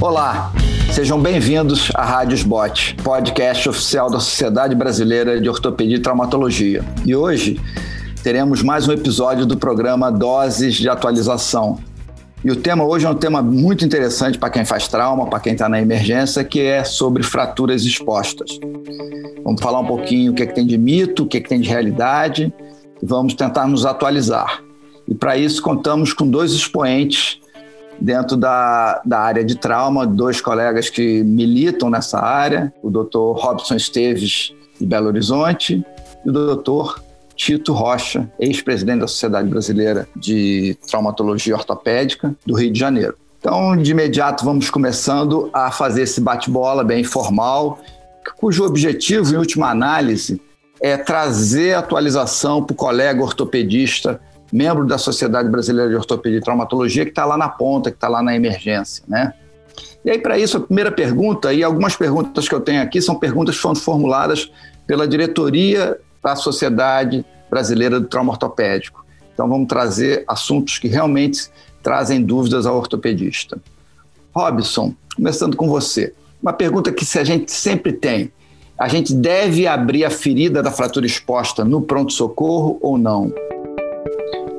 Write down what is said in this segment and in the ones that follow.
Olá, sejam bem-vindos à Rádio Sbot, podcast oficial da Sociedade Brasileira de Ortopedia e Traumatologia. E hoje teremos mais um episódio do programa Doses de Atualização. E o tema hoje é um tema muito interessante para quem faz trauma, para quem está na emergência, que é sobre fraturas expostas. Vamos falar um pouquinho o que, é que tem de mito, o que, é que tem de realidade, e vamos tentar nos atualizar. E para isso contamos com dois expoentes dentro da, da área de trauma, dois colegas que militam nessa área, o Dr. Robson Esteves, de Belo Horizonte, e o Dr. Tito Rocha, ex-presidente da Sociedade Brasileira de Traumatologia Ortopédica do Rio de Janeiro. Então, de imediato, vamos começando a fazer esse bate-bola bem formal, cujo objetivo, em última análise, é trazer atualização para o colega ortopedista membro da Sociedade Brasileira de Ortopedia e Traumatologia, que está lá na ponta, que está lá na emergência, né? E aí, para isso, a primeira pergunta, e algumas perguntas que eu tenho aqui são perguntas que foram formuladas pela diretoria da Sociedade Brasileira do Trauma Ortopédico. Então, vamos trazer assuntos que realmente trazem dúvidas ao ortopedista. Robson, começando com você. Uma pergunta que a gente sempre tem: a gente deve abrir a ferida da fratura exposta no pronto-socorro ou não?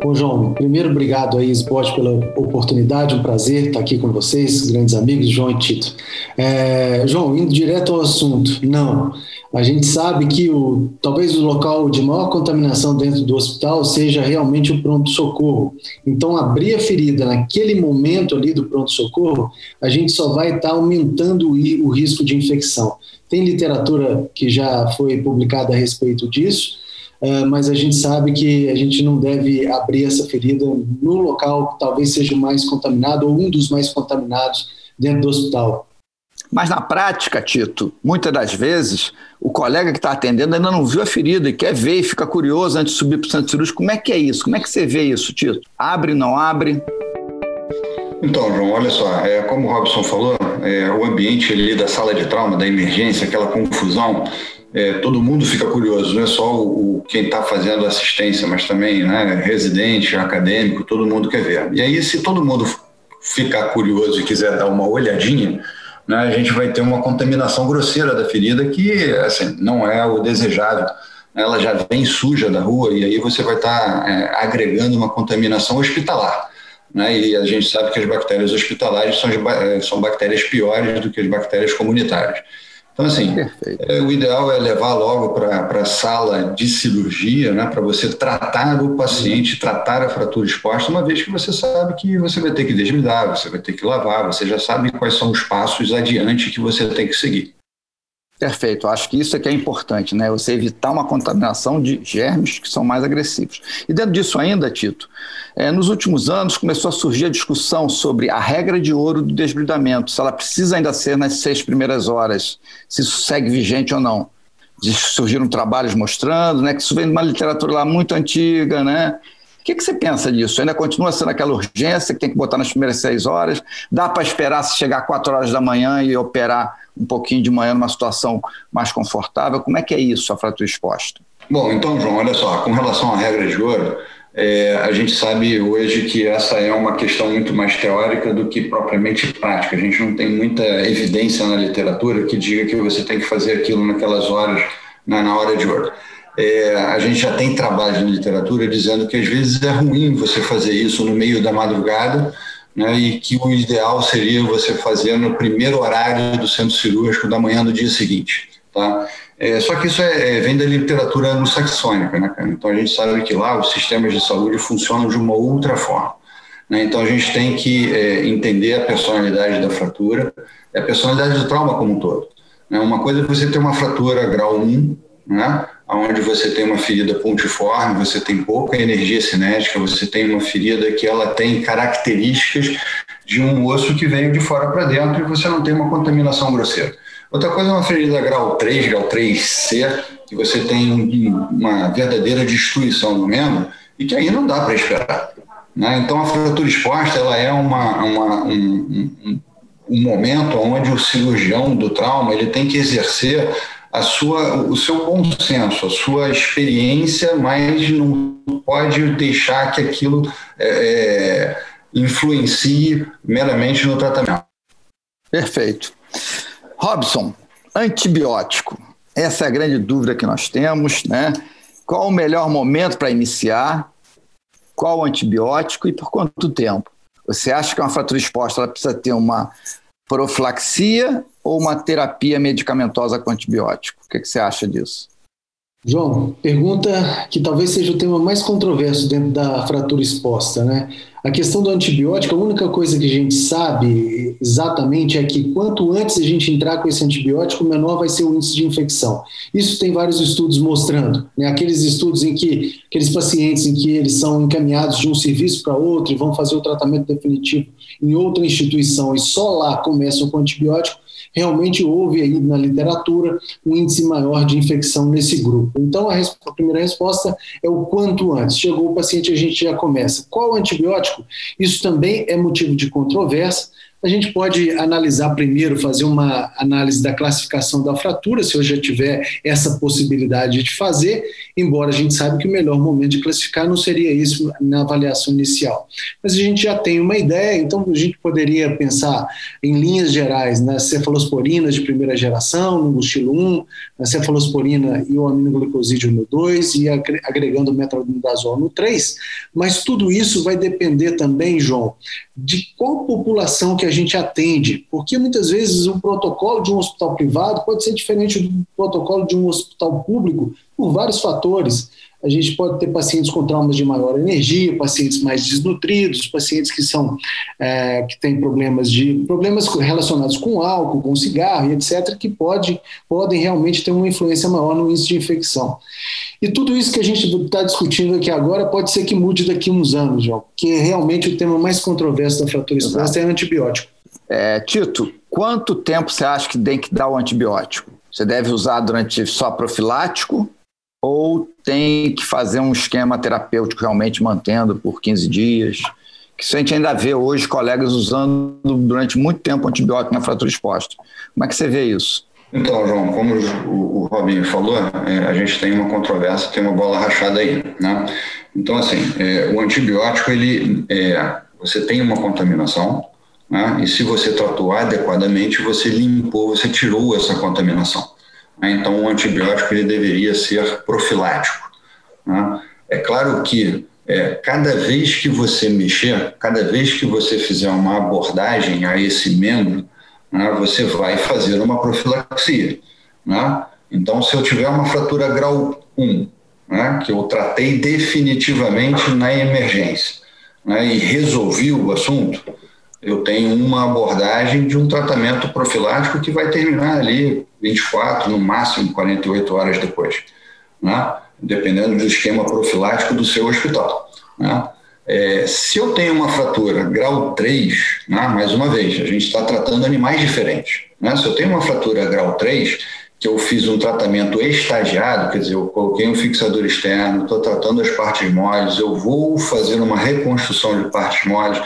Bom, João, primeiro, obrigado aí, Sport, pela oportunidade, um prazer estar aqui com vocês, grandes amigos, João e Tito. É, João, indo direto ao assunto, não. A gente sabe que o, talvez o local de maior contaminação dentro do hospital seja realmente o pronto-socorro. Então, abrir a ferida naquele momento ali do pronto-socorro, a gente só vai estar aumentando o risco de infecção. Tem literatura que já foi publicada a respeito disso, mas a gente sabe que a gente não deve abrir essa ferida no local que talvez seja mais contaminado ou um dos mais contaminados dentro do hospital. Mas na prática, Tito, muitas das vezes o colega que está atendendo ainda não viu a ferida e quer ver e fica curioso antes de subir para o centro cirúrgico. Como é que é isso? Como é que você vê isso, Tito? Abre, não abre? Então, João, olha só, é, como o Robson falou, é, o ambiente ali da sala de trauma, da emergência, aquela confusão, é, todo mundo fica curioso, não é só o, o quem está fazendo assistência, mas também né, residente, acadêmico, todo mundo quer ver. E aí, se todo mundo ficar curioso e quiser dar uma olhadinha, né, a gente vai ter uma contaminação grosseira da ferida que assim, não é o desejável. Ela já vem suja da rua e aí você vai estar tá, é, agregando uma contaminação hospitalar. Né? E a gente sabe que as bactérias hospitalares são, é, são bactérias piores do que as bactérias comunitárias. Então, assim, é, o ideal é levar logo para a sala de cirurgia, né, para você tratar o paciente, tratar a fratura exposta, uma vez que você sabe que você vai ter que desmidar, você vai ter que lavar, você já sabe quais são os passos adiante que você tem que seguir. Perfeito, acho que isso é que é importante, né? Você evitar uma contaminação de germes que são mais agressivos. E dentro disso ainda, Tito, é, nos últimos anos começou a surgir a discussão sobre a regra de ouro do desbridamento, se ela precisa ainda ser nas seis primeiras horas, se isso segue vigente ou não. Surgiram trabalhos mostrando, né, que isso vem de uma literatura lá muito antiga, né? Que, que você pensa disso? Ainda continua sendo aquela urgência que tem que botar nas primeiras seis horas? Dá para esperar se chegar quatro horas da manhã e operar um pouquinho de manhã numa situação mais confortável? Como é que é isso, a fratura exposta? Bom, então, João, olha só, com relação à regra de ouro, é, a gente sabe hoje que essa é uma questão muito mais teórica do que propriamente prática. A gente não tem muita evidência na literatura que diga que você tem que fazer aquilo naquelas horas, na, na hora de ouro. É, a gente já tem trabalhos na literatura dizendo que às vezes é ruim você fazer isso no meio da madrugada, né, e que o ideal seria você fazer no primeiro horário do centro cirúrgico da manhã do dia seguinte. Tá? É, só que isso é, é, vem da literatura anglo-saxônica, né? Então a gente sabe que lá os sistemas de saúde funcionam de uma outra forma. Né? Então a gente tem que é, entender a personalidade da fratura, a personalidade do trauma como um todo. Né? Uma coisa é você ter uma fratura grau 1, né? onde você tem uma ferida pontiforme, você tem pouca energia cinética, você tem uma ferida que ela tem características de um osso que veio de fora para dentro e você não tem uma contaminação grosseira. Outra coisa é uma ferida grau 3, grau 3C, que você tem uma verdadeira destruição do membro e que aí não dá para esperar. Né? Então, a fratura exposta ela é uma, uma um, um, um momento onde o cirurgião do trauma ele tem que exercer a sua, o seu bom senso, a sua experiência, mas não pode deixar que aquilo é, é influencie meramente no tratamento. Perfeito. Robson, antibiótico. Essa é a grande dúvida que nós temos, né? Qual o melhor momento para iniciar? Qual o antibiótico e por quanto tempo? Você acha que uma fratura exposta ela precisa ter uma profilaxia ou uma terapia medicamentosa com antibiótico? O que, que você acha disso? João, pergunta que talvez seja o tema mais controverso dentro da fratura exposta, né? A questão do antibiótico, a única coisa que a gente sabe exatamente é que quanto antes a gente entrar com esse antibiótico, menor vai ser o índice de infecção. Isso tem vários estudos mostrando, né? Aqueles estudos em que aqueles pacientes em que eles são encaminhados de um serviço para outro e vão fazer o tratamento definitivo em outra instituição e só lá começam com antibiótico, realmente houve aí na literatura um índice maior de infecção nesse grupo. Então, a, a primeira resposta é o quanto antes. Chegou o paciente, a gente já começa. Qual antibiótico? Isso também é motivo de controvérsia. A gente pode analisar primeiro, fazer uma análise da classificação da fratura, se eu já tiver essa possibilidade de fazer, embora a gente saiba que o melhor momento de classificar não seria isso na avaliação inicial. Mas a gente já tem uma ideia, então a gente poderia pensar em linhas gerais nas cefalosporinas de primeira geração, no estilo 1, na cefalosporina e o aminoglicosídeo no 2 e agregando o metronidazol no 3, mas tudo isso vai depender também, João, de qual população que a gente atende, porque muitas vezes o protocolo de um hospital privado pode ser diferente do protocolo de um hospital público por vários fatores. A gente pode ter pacientes com traumas de maior energia, pacientes mais desnutridos, pacientes que são é, que têm problemas de problemas relacionados com álcool, com cigarro, etc, que pode, podem realmente ter uma influência maior no índice de infecção. E tudo isso que a gente está discutindo aqui agora pode ser que mude daqui a uns anos, João, porque realmente o tema mais controverso da fratura exposta é antibiótico. É, Tito, quanto tempo você acha que tem que dar o antibiótico? Você deve usar durante só profilático ou tem que fazer um esquema terapêutico realmente mantendo por 15 dias? Que a gente ainda vê hoje colegas usando durante muito tempo antibiótico na fratura exposta. Como é que você vê isso? Então, João, como o, Robinho falou, é, a gente tem uma controvérsia, tem uma bola rachada aí, né? Então, assim, é, o antibiótico, ele, é, você tem uma contaminação, né? E se você tratou adequadamente, você limpou, você tirou essa contaminação. Né? Então, o antibiótico ele deveria ser profilático. Né? É claro que é, cada vez que você mexer, cada vez que você fizer uma abordagem a esse membro, né, você vai fazer uma profilaxia. Né? Então, se eu tiver uma fratura grau 1, né, que eu tratei definitivamente na emergência né, e resolvi o assunto, eu tenho uma abordagem de um tratamento profilático que vai terminar ali 24, no máximo 48 horas depois, né? dependendo do esquema profilático do seu hospital. Né? É, se eu tenho uma fratura grau 3, né, mais uma vez, a gente está tratando animais diferentes. Né? Se eu tenho uma fratura grau 3, que eu fiz um tratamento estagiado, quer dizer, eu coloquei um fixador externo, estou tratando as partes moles, eu vou fazer uma reconstrução de partes moles,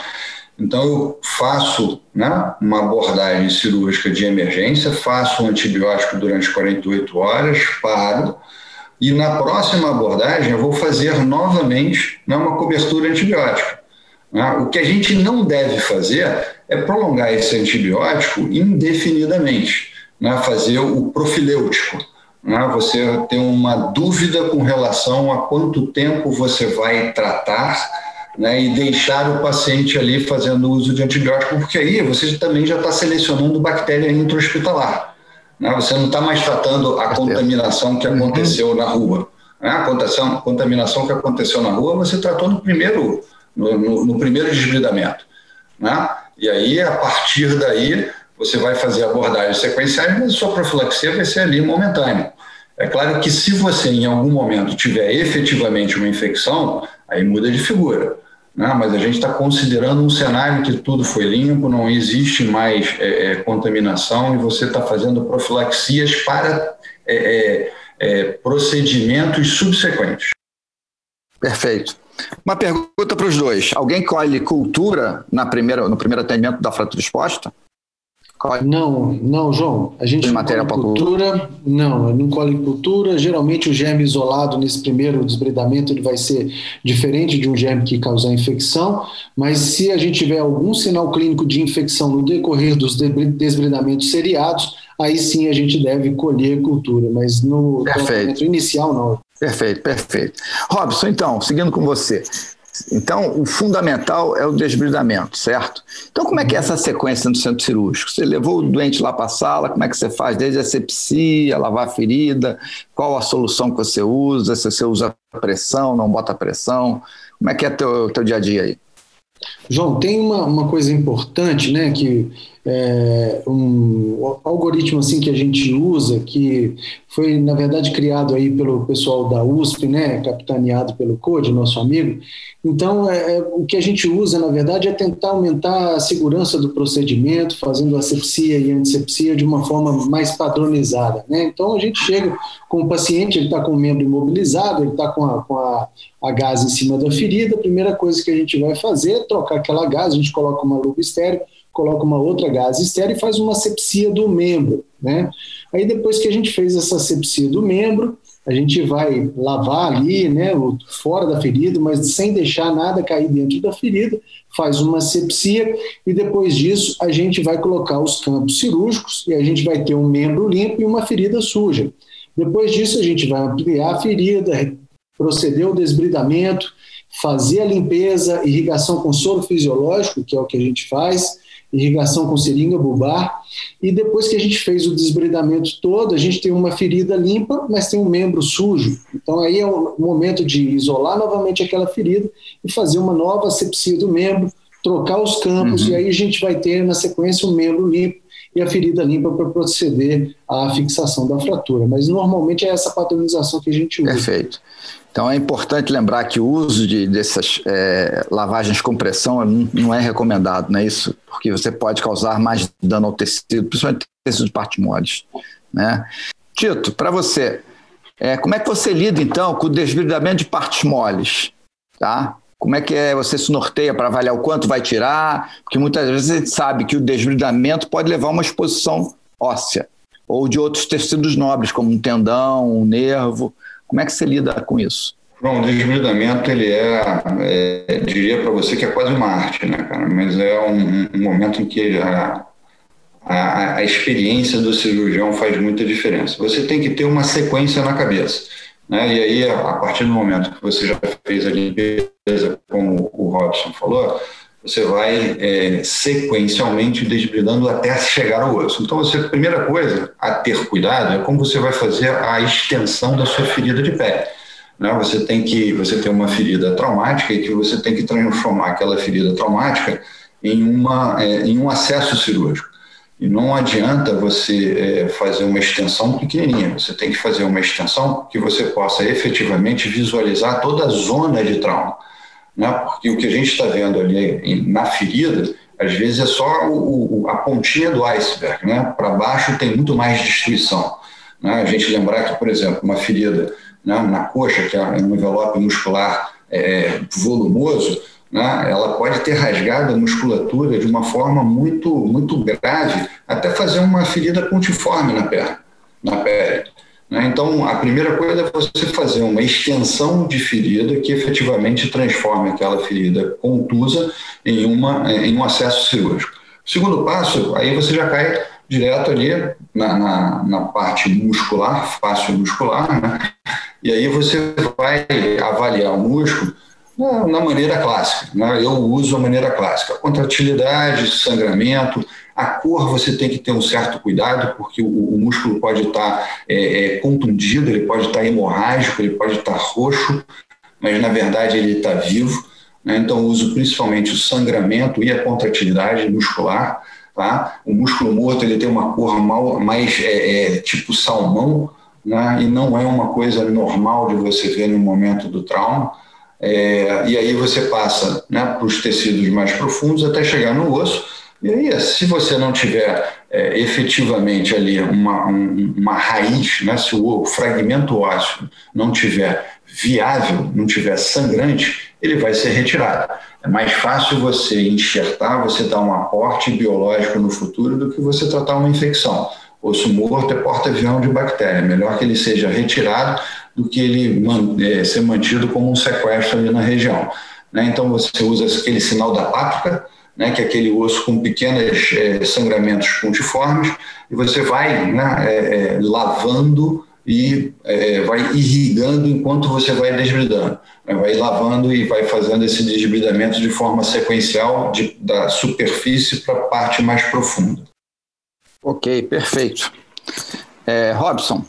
então, eu faço né, uma abordagem cirúrgica de emergência, faço um antibiótico durante 48 horas, paro, e na próxima abordagem eu vou fazer novamente né, uma cobertura antibiótica. Né? O que a gente não deve fazer é prolongar esse antibiótico indefinidamente, né, fazer o profilêutico. Né? Você tem uma dúvida com relação a quanto tempo você vai tratar né, e deixar o paciente ali fazendo uso de antibiótico, porque aí você também já está selecionando bactéria intra-hospitalar. Né? Você não está mais tratando a contaminação que aconteceu uhum. na rua. Né? A contaminação, contaminação que aconteceu na rua, você tratou no primeiro, no, no, no primeiro desbridamento. Né? E aí, a partir daí, você vai fazer abordagens sequenciais, mas a sua profilaxia vai ser ali momentânea. É claro que se você em algum momento tiver efetivamente uma infecção, aí muda de figura. Né? Mas a gente está considerando um cenário que tudo foi limpo, não existe mais é, é, contaminação e você está fazendo profilaxias para é, é, é, procedimentos subsequentes. Perfeito. Uma pergunta para os dois. Alguém colhe cultura na primeira, no primeiro atendimento da fratura exposta? Não, não, João. A gente não colhe cultura, não, não colhe cultura. Geralmente o germe isolado nesse primeiro desbridamento ele vai ser diferente de um germe que causar infecção, mas se a gente tiver algum sinal clínico de infecção no decorrer dos desbridamentos seriados, aí sim a gente deve colher cultura, mas no tratamento inicial não. Perfeito, perfeito. Robson, então, seguindo com você, então, o fundamental é o desbridamento, certo? Então, como é que é essa sequência no centro cirúrgico? Você levou o doente lá para a sala, como é que você faz? Desde a sepsia, lavar a ferida, qual a solução que você usa? Se você usa pressão, não bota pressão? Como é que é o teu, teu dia a dia aí? João, tem uma, uma coisa importante, né, que é, um algoritmo assim que a gente usa, que foi na verdade criado aí pelo pessoal da USP, né, capitaneado pelo Code, nosso amigo. Então, é, é, o que a gente usa na verdade é tentar aumentar a segurança do procedimento, fazendo asepsia e antisepsia de uma forma mais padronizada, né? Então, a gente chega com o paciente, ele está com o membro imobilizado, ele está com, a, com a, a gás em cima da ferida. A primeira coisa que a gente vai fazer é trocar aquela gás, a gente coloca uma luva estéreo coloca uma outra gase estéreo e faz uma sepsia do membro, né? Aí depois que a gente fez essa sepsia do membro, a gente vai lavar ali, né, fora da ferida, mas sem deixar nada cair dentro da ferida, faz uma sepsia e depois disso a gente vai colocar os campos cirúrgicos e a gente vai ter um membro limpo e uma ferida suja. Depois disso a gente vai ampliar a ferida, proceder ao desbridamento, fazer a limpeza, irrigação com soro fisiológico, que é o que a gente faz, irrigação com seringa bulbar, e depois que a gente fez o desbridamento todo, a gente tem uma ferida limpa, mas tem um membro sujo. Então aí é o momento de isolar novamente aquela ferida e fazer uma nova sepsia do membro, trocar os campos, uhum. e aí a gente vai ter na sequência um membro limpo e a ferida limpa para proceder à fixação da fratura. Mas normalmente é essa padronização que a gente usa. Perfeito. Então é importante lembrar que o uso de, dessas é, lavagens com pressão não é recomendado, não é isso? Porque você pode causar mais dano ao tecido, principalmente tecido de partes moles. Né? Tito, para você, é, como é que você lida então com o desbridamento de partes moles? Tá? Como é que é, você se norteia para avaliar o quanto vai tirar? Porque muitas vezes a gente sabe que o desbridamento pode levar a uma exposição óssea ou de outros tecidos nobres, como um tendão, um nervo. Como é que você lida com isso? Bom, o desbridamento, ele é, é diria para você que é quase uma arte, né, cara? Mas é um, um momento em que a, a, a, experiência do cirurgião faz muita diferença. Você tem que ter uma sequência na cabeça. Né? E aí, a partir do momento que você já fez a limpeza, como o Robson falou, você vai é, sequencialmente desbridando até chegar ao osso. Então, você, a primeira coisa a ter cuidado é como você vai fazer a extensão da sua ferida de pele. Né? Você tem que você tem uma ferida traumática e que você tem que transformar aquela ferida traumática em, uma, é, em um acesso cirúrgico. E não adianta você é, fazer uma extensão pequenininha, você tem que fazer uma extensão que você possa efetivamente visualizar toda a zona de trauma né? porque o que a gente está vendo ali na ferida, às vezes é só o, a pontinha do iceberg, né? para baixo tem muito mais destruição. Né? A gente lembrar que, por exemplo, uma ferida né, na coxa, que é um envelope muscular é, volumoso, né, ela pode ter rasgado a musculatura de uma forma muito, muito grave, até fazer uma ferida pontiforme na perna, na pele. Né? Então, a primeira coisa é você fazer uma extensão de ferida que efetivamente transforme aquela ferida contusa em, uma, em um acesso cirúrgico. Segundo passo, aí você já cai direto ali na, na, na parte muscular, fácil muscular, né? e aí você vai avaliar o músculo na, na maneira clássica. Né? Eu uso a maneira clássica: contratilidade, sangramento, a cor você tem que ter um certo cuidado, porque o, o músculo pode estar é, é, contundido, ele pode estar hemorrágico, ele pode estar roxo, mas na verdade ele está vivo. Né? Então, uso principalmente o sangramento e a contratilidade muscular. Tá? O músculo morto ele tem uma cor mal, mais é, é, tipo salmão, né? e não é uma coisa normal de você ver no momento do trauma. É, e aí você passa né, para os tecidos mais profundos até chegar no osso e aí, se você não tiver é, efetivamente ali uma, um, uma raiz, né, se o fragmento ósseo não tiver viável, não tiver sangrante, ele vai ser retirado. É mais fácil você enxertar, você dar um aporte biológico no futuro do que você tratar uma infecção. Osso morto é porta-avião de bactéria. Melhor que ele seja retirado do que ele é, ser mantido como um sequestro ali na região. Né? Então você usa aquele sinal da páprica, né, que é aquele osso com pequenos é, sangramentos pontiformes, e você vai né, é, é, lavando e é, vai irrigando enquanto você vai desbridando. Né, vai lavando e vai fazendo esse desbridamento de forma sequencial de, da superfície para a parte mais profunda. Ok, perfeito. Robson,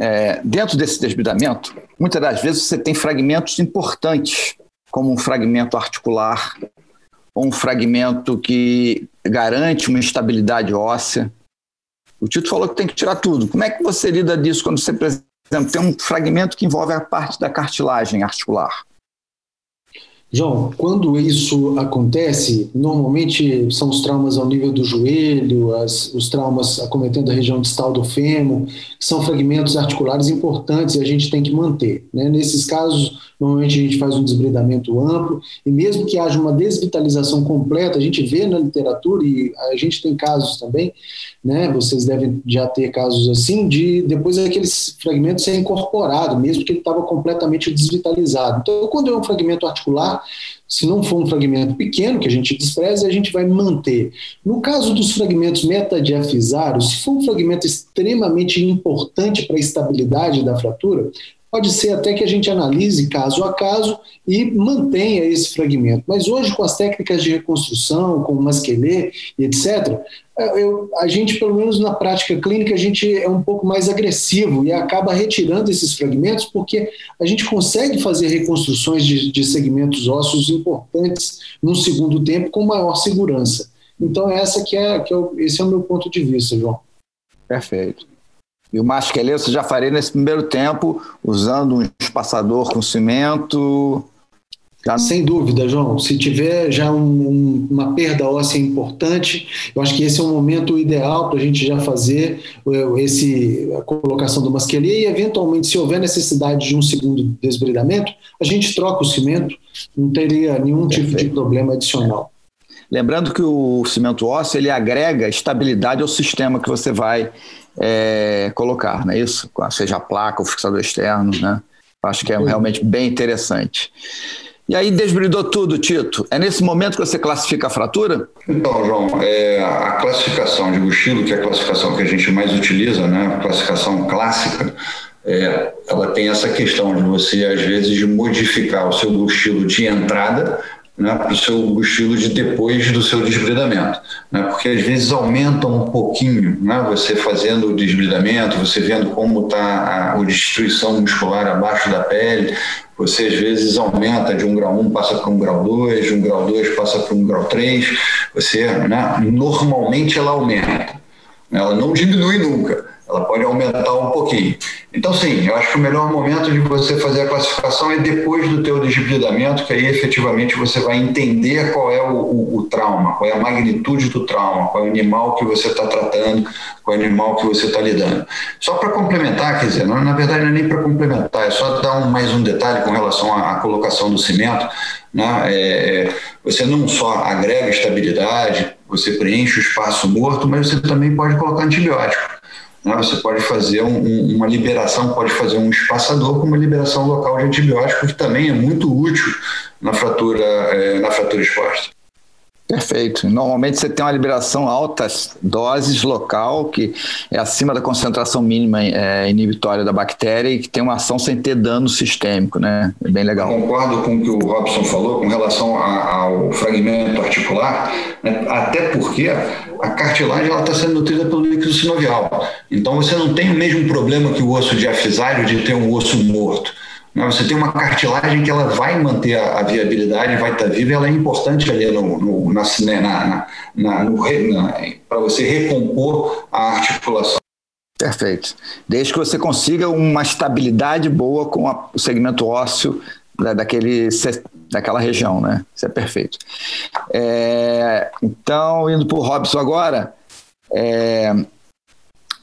é, dentro desse desbridamento, muitas das vezes você tem fragmentos importantes, como um fragmento articular, ou um fragmento que garante uma estabilidade óssea. O Tito falou que tem que tirar tudo. Como é que você lida disso quando você, por exemplo, tem um fragmento que envolve a parte da cartilagem articular? João, quando isso acontece, normalmente são os traumas ao nível do joelho, as, os traumas acometendo a região distal do fêmur, que são fragmentos articulares importantes e a gente tem que manter. Né? Nesses casos, normalmente a gente faz um desbridamento amplo e mesmo que haja uma desvitalização completa, a gente vê na literatura e a gente tem casos também, né? Vocês devem já ter casos assim de depois aqueles fragmentos ser incorporado, mesmo que ele estava completamente desvitalizado. Então, quando é um fragmento articular, se não for um fragmento pequeno, que a gente despreza, a gente vai manter. No caso dos fragmentos metadiafisários, se for um fragmento extremamente importante para a estabilidade da fratura, Pode ser até que a gente analise caso a caso e mantenha esse fragmento. Mas hoje, com as técnicas de reconstrução, com o masquelê e etc., eu, a gente, pelo menos na prática clínica, a gente é um pouco mais agressivo e acaba retirando esses fragmentos porque a gente consegue fazer reconstruções de, de segmentos ósseos importantes num segundo tempo com maior segurança. Então, essa que é, que é, esse é o meu ponto de vista, João. Perfeito. E o masqueleto já farei nesse primeiro tempo, usando um espaçador com cimento. Já... Sem dúvida, João. Se tiver já um, um, uma perda óssea importante, eu acho que esse é o momento ideal para a gente já fazer esse, a colocação do masquelê e, eventualmente, se houver necessidade de um segundo desbridamento, a gente troca o cimento, não teria nenhum Perfeito. tipo de problema adicional. Lembrando que o cimento ósseo ele agrega estabilidade ao sistema que você vai é, colocar, não é isso? Seja a placa, o fixador externo, né? Acho que é realmente bem interessante. E aí desbridou tudo, Tito. É nesse momento que você classifica a fratura? Então, João, é, a classificação de Gustilo, que é a classificação que a gente mais utiliza, né, a classificação clássica, é, ela tem essa questão de você, às vezes, modificar o seu Gustilo de entrada né, para o seu estilo de depois do seu desbridamento. Né, porque às vezes aumenta um pouquinho, né, você fazendo o desbridamento, você vendo como está a, a destruição muscular abaixo da pele, você às vezes aumenta de um grau 1 passa para um grau 2, de um grau 2 passa para um grau 3, você, né, normalmente ela aumenta, ela não diminui nunca, ela pode aumentar um pouquinho. Então, sim, eu acho que o melhor momento de você fazer a classificação é depois do teu desbridamento, que aí efetivamente você vai entender qual é o, o, o trauma, qual é a magnitude do trauma, qual é o animal que você está tratando, qual é o animal que você está lidando. Só para complementar, quer dizer, não, na verdade não é nem para complementar, é só dar um, mais um detalhe com relação à, à colocação do cimento. Né? É, é você não só agrega estabilidade, você preenche o espaço morto, mas você também pode colocar antibiótico. Né? Você pode fazer um, uma liberação, pode fazer um espaçador com uma liberação local de antibiótico, que também é muito útil na fratura, é, na fratura exposta. Perfeito. Normalmente você tem uma liberação altas doses local, que é acima da concentração mínima é, inibitória da bactéria e que tem uma ação sem ter dano sistêmico, né? É bem legal. Concordo com o que o Robson falou com relação a, ao fragmento articular, né? até porque a cartilagem está sendo nutrida pelo líquido sinovial. Então você não tem o mesmo problema que o osso diafisário de ter um osso morto. Você tem uma cartilagem que ela vai manter a, viabilidade, vai estar viva, e ela é importante ali no, no, na, né, na, na, na para você recompor a articulação. Perfeito. Desde que você consiga uma estabilidade boa com a, o segmento ósseo da, daquele, daquela região, né? Isso é perfeito. É, então, indo para o Robson agora, é,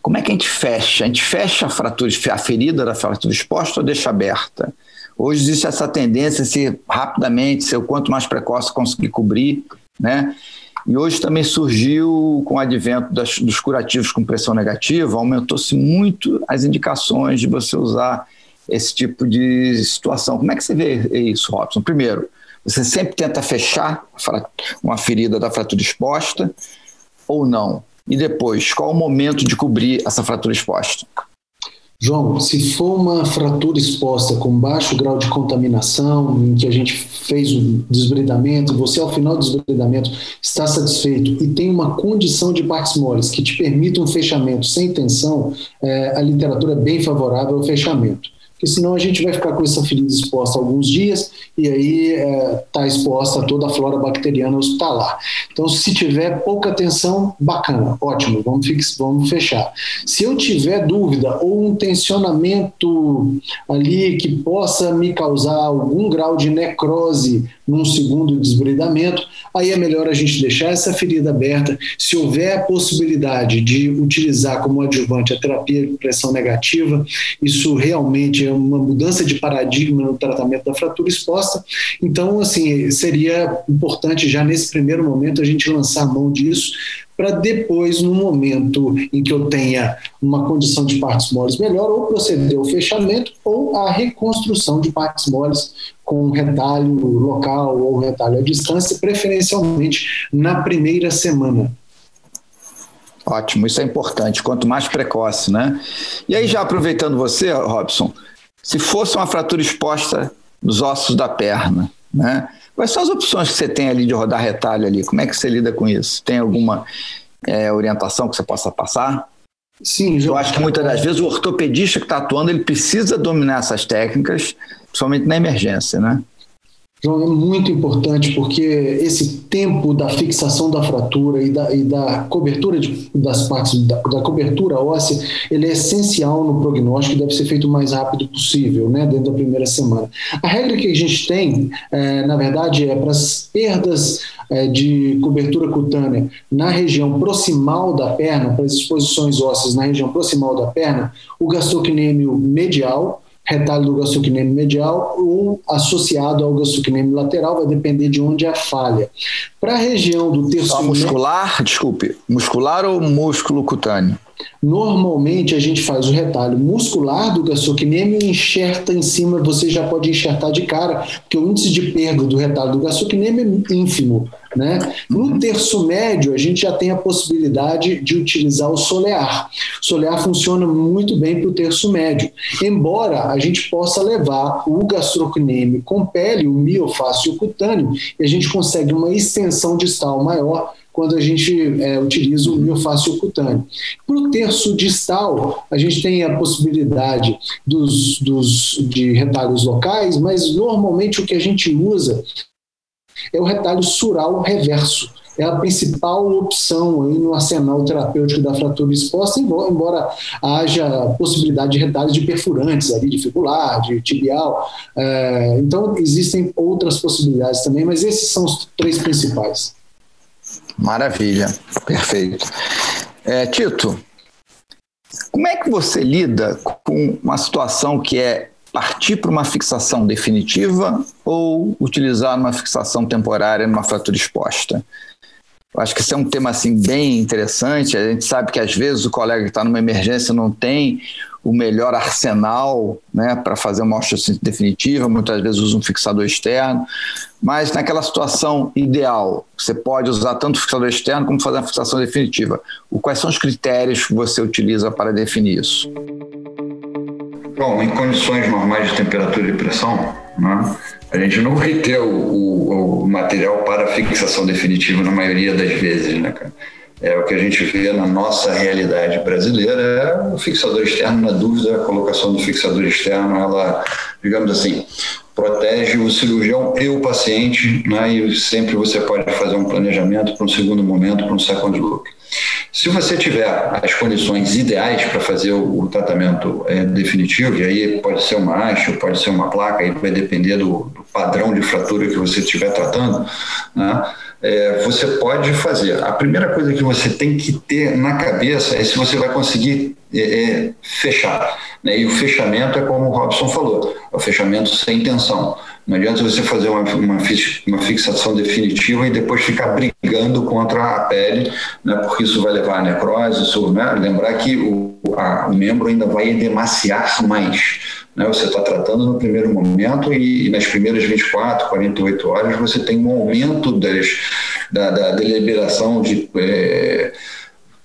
como é que a gente fecha? A gente fecha a fratura, a ferida da fratura exposta ou deixa aberta? Hoje existe essa tendência se rapidamente, se o quanto mais precoce conseguir cobrir, né? E hoje também surgiu, com o advento das, dos curativos com pressão negativa, aumentou-se muito as indicações de você usar esse tipo de situação. Como é que você vê isso, Robson? Primeiro, você sempre tenta fechar uma ferida da fratura exposta ou não? E depois, qual o momento de cobrir essa fratura exposta? João, se for uma fratura exposta com baixo grau de contaminação, em que a gente fez o desbridamento, você ao final do desbridamento está satisfeito e tem uma condição de partes moles que te permita um fechamento sem tensão, é, a literatura é bem favorável ao fechamento porque senão a gente vai ficar com essa ferida exposta alguns dias e aí está é, tá exposta toda a flora bacteriana hospitalar. Então, se tiver pouca atenção, bacana, ótimo, vamos, fix, vamos fechar. Se eu tiver dúvida ou um tensionamento ali que possa me causar algum grau de necrose num segundo desbridamento, aí é melhor a gente deixar essa ferida aberta. Se houver a possibilidade de utilizar como adjuvante a terapia de pressão negativa, isso realmente é uma mudança de paradigma no tratamento da fratura exposta. Então, assim, seria importante já nesse primeiro momento a gente lançar mão disso para depois, no momento em que eu tenha uma condição de partes moles melhor, ou proceder ao fechamento ou à reconstrução de partes moles com retalho local ou retalho à distância, preferencialmente na primeira semana. Ótimo, isso é importante, quanto mais precoce, né? E aí, já aproveitando você, Robson, se fosse uma fratura exposta nos ossos da perna, né? Quais são as opções que você tem ali de rodar retalho ali? Como é que você lida com isso? Tem alguma é, orientação que você possa passar? Sim, Eu acho que muitas das vezes o ortopedista que está atuando, ele precisa dominar essas técnicas, principalmente na emergência, né? João, é muito importante porque esse tempo da fixação da fratura e da, e da cobertura de, das partes da, da, cobertura óssea, ele é essencial no prognóstico e deve ser feito o mais rápido possível, né, dentro da primeira semana. A regra que a gente tem, é, na verdade, é para as perdas de cobertura cutânea na região proximal da perna, para as exposições ósseas na região proximal da perna, o gastrocnêmio medial, retalho do gastrocnêmio medial ou associado ao gastrocnêmio lateral, vai depender de onde é a falha. Para a região do terço Só muscular, desculpe, muscular ou músculo cutâneo? Normalmente a gente faz o retalho muscular do gastrocnêmio e enxerta em cima, você já pode enxertar de cara, porque o índice de perda do retalho do gastrocnêmio é ínfimo. Né? No uhum. terço médio, a gente já tem a possibilidade de utilizar o solear. O solear funciona muito bem para o terço médio, embora a gente possa levar o gastrocnêmio com pele, o miofácio cutâneo, e a gente consegue uma extensão distal maior quando a gente é, utiliza o miofácio cutâneo. Para o terço distal, a gente tem a possibilidade dos, dos, de retalhos locais, mas normalmente o que a gente usa é o retalho sural reverso. É a principal opção aí no arsenal terapêutico da fratura exposta, embora haja possibilidade de retalhos de perfurantes ali, de fibular, de tibial. É, então, existem outras possibilidades também, mas esses são os três principais. Maravilha, perfeito. É, Tito, como é que você lida com uma situação que é partir para uma fixação definitiva ou utilizar uma fixação temporária numa fratura exposta? Eu acho que esse é um tema assim bem interessante. A gente sabe que às vezes o colega que está numa emergência não tem o melhor arsenal né, para fazer uma osteossíntese definitiva, muitas vezes usa um fixador externo, mas naquela situação ideal, você pode usar tanto fixador externo como fazer uma fixação definitiva. Quais são os critérios que você utiliza para definir isso? Bom, em condições normais de temperatura e pressão, né, a gente não vai ter o, o, o, material para fixação definitiva na maioria das vezes, né, cara? É, o que a gente vê na nossa realidade brasileira é o fixador externo, na dúvida, a colocação do fixador externo, ela, digamos assim, protege o cirurgião e o paciente, né, e sempre você pode fazer um planejamento para um segundo momento, para um second look. Se você tiver as condições ideais para fazer o, o tratamento é, definitivo, e aí pode ser uma haste, pode ser uma placa, aí vai depender do, do padrão de fratura que você estiver tratando, né? é, você pode fazer. A primeira coisa que você tem que ter na cabeça é se você vai conseguir é, é, fechar. Né? E o fechamento é como o Robson falou, é o fechamento sem tensão. Não adianta você fazer uma, uma, uma fixação definitiva e depois ficar brigando contra a pele, né? porque isso vai levar a necrose. Isso, né? Lembrar que o, a, o membro ainda vai edemaciar mais. Né? Você está tratando no primeiro momento e, e, nas primeiras 24, 48 horas você tem um aumento das, da, da deliberação de é,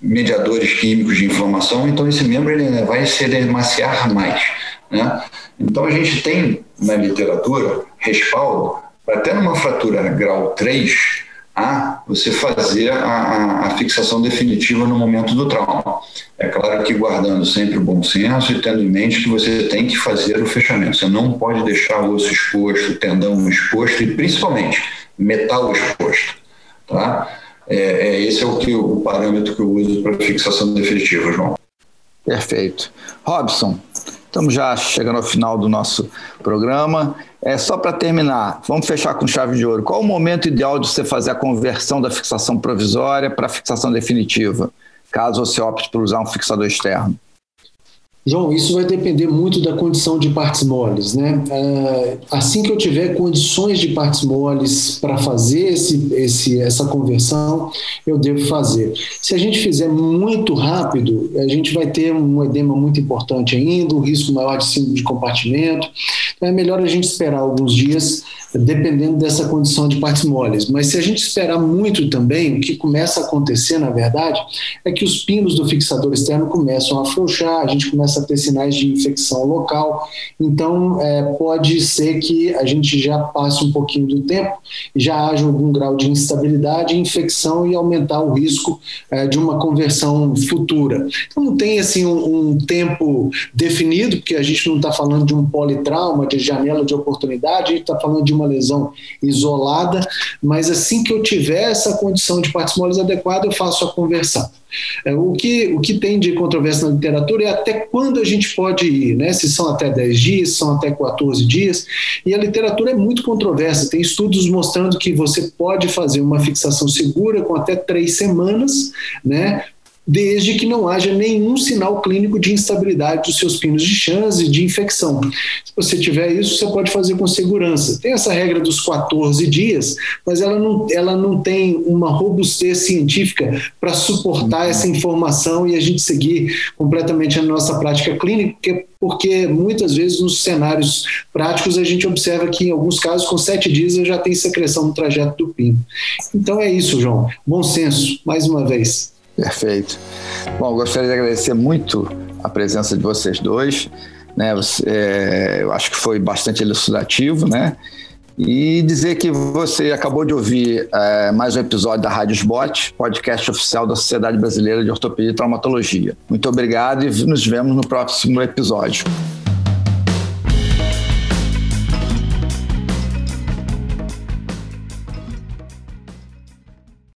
mediadores químicos de inflamação, então esse membro ele vai se edemaciar mais. Né? Então a gente tem na literatura respaldo para até numa fratura grau 3 a você fazer a, a, a, fixação definitiva no momento do trauma. É claro que guardando sempre o bom senso e tendo em mente que você tem que fazer o fechamento. Você não pode deixar o osso exposto, o tendão exposto e principalmente metal exposto. Tá? É, é, esse é o, que, o parâmetro que eu uso para fixação definitiva, João. Perfeito. Robson, estamos já chegando ao final do nosso programa. É só para terminar, vamos fechar com chave de ouro. Qual o momento ideal de você fazer a conversão da fixação provisória para fixação definitiva, caso você opte por usar um fixador externo? João, isso vai depender muito da condição de partes moles, né? Ah, assim que eu tiver condições de partes moles para fazer esse, esse, essa conversão, eu devo fazer. Se a gente fizer muito rápido, a gente vai ter um edema muito importante ainda, um risco maior de síndrome de compartimento. Então é melhor a gente esperar alguns dias, dependendo dessa condição de partes moles. Mas se a gente esperar muito também, o que começa a acontecer, na verdade, é que os pinos do fixador externo começam a afrouxar, a gente começa a ter sinais de infecção local. Então, é, pode ser que a gente já passe um pouquinho do tempo, já haja algum grau de instabilidade, infecção e aumentar o risco é, de uma conversão futura. Então, não tem assim um, um tempo definido, porque a gente não está falando de um politrauma, de janela de oportunidade, a gente está falando de uma lesão isolada, mas assim que eu tiver essa condição de partes moles adequada, eu faço a conversão. É, o que, o que tem de controvérsia na literatura é até quando a gente pode ir, né? se são até 10 dias, são até 14 dias, e a literatura é muito controversa. Tem estudos mostrando que você pode fazer uma fixação segura com até três semanas, né? Desde que não haja nenhum sinal clínico de instabilidade dos seus pinos de chance de infecção. Se você tiver isso, você pode fazer com segurança. Tem essa regra dos 14 dias, mas ela não, ela não tem uma robustez científica para suportar essa informação e a gente seguir completamente a nossa prática clínica, porque, porque muitas vezes nos cenários práticos a gente observa que em alguns casos com sete dias já tem secreção no trajeto do pino. Então é isso, João. Bom senso, mais uma vez. Perfeito. Bom, gostaria de agradecer muito a presença de vocês dois. Né? Você, é, eu acho que foi bastante elucidativo, né? E dizer que você acabou de ouvir é, mais um episódio da Rádio Sbot, podcast oficial da Sociedade Brasileira de Ortopedia e Traumatologia. Muito obrigado e nos vemos no próximo episódio.